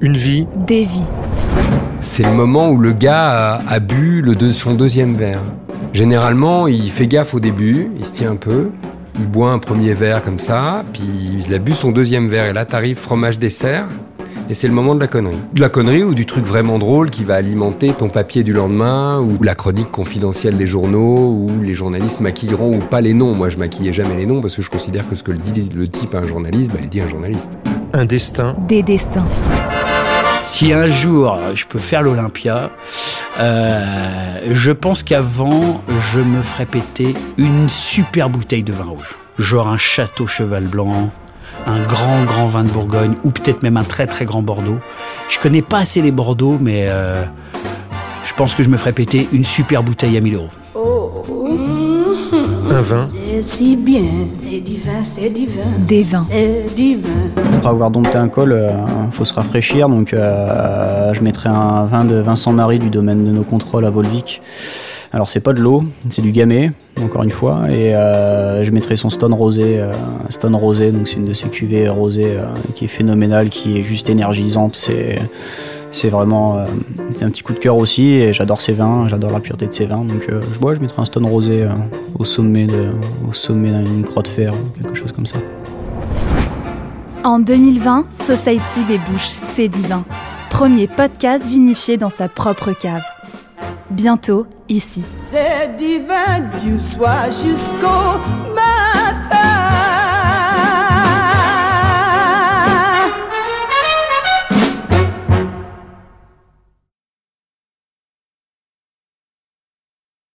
Une vie. Des vies. C'est le moment où le gars a, a bu le deux- son deuxième verre. Généralement, il fait gaffe au début, il se tient un peu, il boit un premier verre comme ça, puis il a bu son deuxième verre, et là t'arrives fromage dessert, et c'est le moment de la connerie. De la connerie ou du truc vraiment drôle qui va alimenter ton papier du lendemain, ou la chronique confidentielle des journaux, où les journalistes maquilleront ou pas les noms. Moi je maquillais jamais les noms parce que je considère que ce que le dit le type à un journaliste, bah, il dit à un journaliste. Un destin. Des destins. Si un jour je peux faire l'Olympia, euh, je pense qu'avant je me ferais péter une super bouteille de vin rouge. Genre un château cheval blanc, un grand grand vin de Bourgogne ou peut-être même un très très grand Bordeaux. Je connais pas assez les Bordeaux, mais euh, je pense que je me ferais péter une super bouteille à 1000 euros. Un vin. C'est si bien, c'est divin, c'est divin. Des vins. C'est divin. Après avoir dompté un col, il faut se rafraîchir. Donc, euh, je mettrai un vin de Vincent Marie du domaine de nos contrôles à Volvic. Alors, c'est pas de l'eau, c'est du gamay, encore une fois. Et euh, je mettrai son Stone Rosé. euh, Stone Rosé, donc c'est une de ces cuvées rosées euh, qui est phénoménale, qui est juste énergisante. C'est. C'est vraiment euh, c'est un petit coup de cœur aussi et j'adore ces vins, j'adore la pureté de ces vins. Donc euh, je bois, je mettrai un Stone Rosé euh, au sommet de, au sommet d'une croix de fer, quelque chose comme ça. En 2020, Society débouche C'est divin. Premier podcast vinifié dans sa propre cave. Bientôt, ici. C'est divin du soir jusqu'au matin.